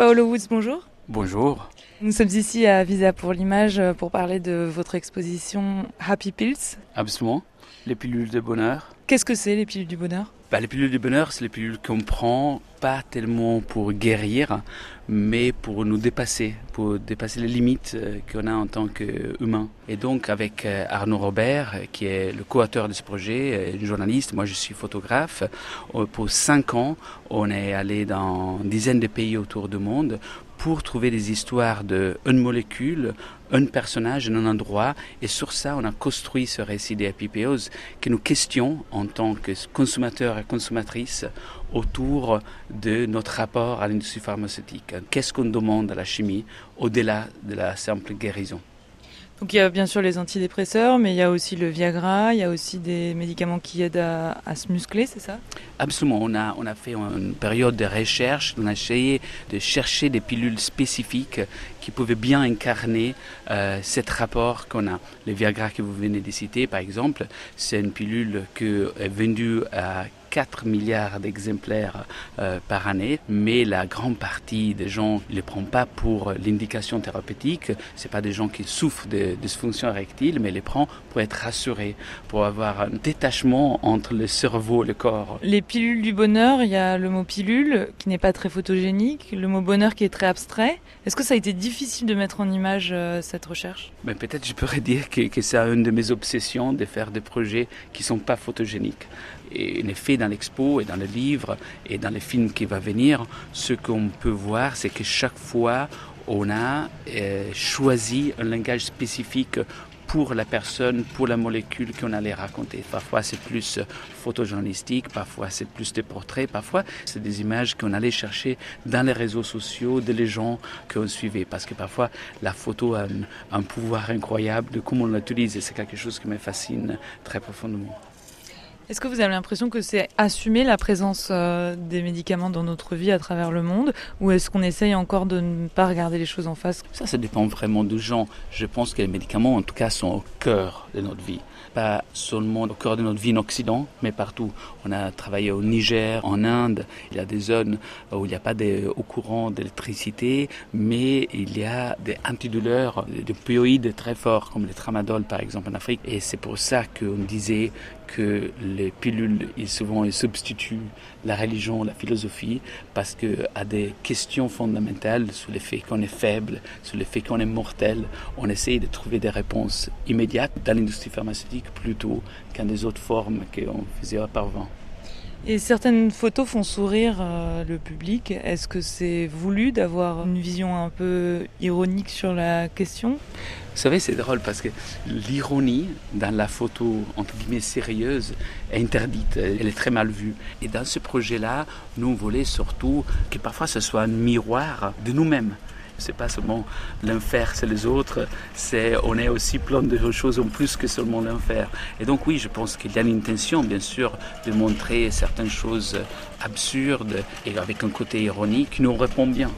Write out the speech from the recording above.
Paolo Woods, bonjour. Bonjour. Nous sommes ici à Visa pour l'image pour parler de votre exposition Happy Pills. Absolument. Les pilules de bonheur. Qu'est-ce que c'est les pilules du bonheur? Bah, Les pilules du bonheur, c'est les pilules qu'on prend pas tellement pour guérir, mais pour nous dépasser, pour dépasser les limites euh, qu'on a en tant qu'humain. Et donc avec euh, Arnaud Robert, qui est le co-auteur de ce projet, euh, journaliste, moi je suis photographe, pour cinq ans, on est allé dans une dizaine de pays autour du monde pour trouver des histoires de une molécule, un personnage, un endroit. Et sur ça, on a construit ce récit des HPPOs que nous questions en tant que consommateurs et consommatrices autour de notre rapport à l'industrie pharmaceutique. Qu'est-ce qu'on demande à la chimie au-delà de la simple guérison? Donc il y a bien sûr les antidépresseurs, mais il y a aussi le Viagra, il y a aussi des médicaments qui aident à, se muscler, c'est ça? Absolument. On a, on a fait une période de recherche, on a essayé de chercher des pilules spécifiques qui pouvaient bien incarner euh, cet rapport qu'on a. Le Viagra que vous venez de citer, par exemple, c'est une pilule qui est vendue à 4 milliards d'exemplaires euh, par année, mais la grande partie des gens ne les prennent pas pour l'indication thérapeutique. Ce pas des gens qui souffrent de dysfonction érectile, mais les prennent pour être rassurés, pour avoir un détachement entre le cerveau et le corps. Les pilules du bonheur, il y a le mot pilule qui n'est pas très photogénique, le mot bonheur qui est très abstrait. Est-ce que ça a été difficile de mettre en image euh, cette recherche? Mais Peut-être je pourrais dire que, que c'est une de mes obsessions de faire des projets qui ne sont pas photogéniques. Et en effet, dans l'expo et dans le livre et dans les films qui vont venir, ce qu'on peut voir, c'est que chaque fois, on a euh, choisi un langage spécifique pour la personne, pour la molécule qu'on allait raconter. Parfois c'est plus photojournalistique, parfois c'est plus des portraits, parfois c'est des images qu'on allait chercher dans les réseaux sociaux de les gens qu'on suivait. Parce que parfois la photo a un, un pouvoir incroyable de comment on l'utilise et c'est quelque chose qui me fascine très profondément. Est-ce que vous avez l'impression que c'est assumer la présence euh, des médicaments dans notre vie à travers le monde? Ou est-ce qu'on essaye encore de ne pas regarder les choses en face? Ça, ça dépend vraiment des gens. Je pense que les médicaments, en tout cas, sont au cœur de notre vie pas seulement au cœur de notre vie en Occident, mais partout. On a travaillé au Niger, en Inde. Il y a des zones où il n'y a pas de, au courant d'électricité, mais il y a des antidouleurs, des opioïdes très forts, comme le tramadol par exemple en Afrique. Et c'est pour ça qu'on disait que les pilules, ils souvent ils substituent la religion, la philosophie, parce que à des questions fondamentales sur le fait qu'on est faible, sur le fait qu'on est mortel, on essaye de trouver des réponses immédiates dans l'industrie pharmaceutique plutôt qu'un des autres formes qu'on faisait auparavant. Et certaines photos font sourire euh, le public. Est-ce que c'est voulu d'avoir une vision un peu ironique sur la question? Vous savez, c'est drôle parce que l'ironie dans la photo, entre guillemets, sérieuse, est interdite. Elle est très mal vue. Et dans ce projet-là, nous, on voulait surtout que parfois ce soit un miroir de nous-mêmes. C'est pas seulement l'enfer, c'est les autres. C'est, on est aussi plein de choses en plus que seulement l'enfer. Et donc oui, je pense qu'il y a l'intention, bien sûr, de montrer certaines choses absurdes et avec un côté ironique qui nous répond bien.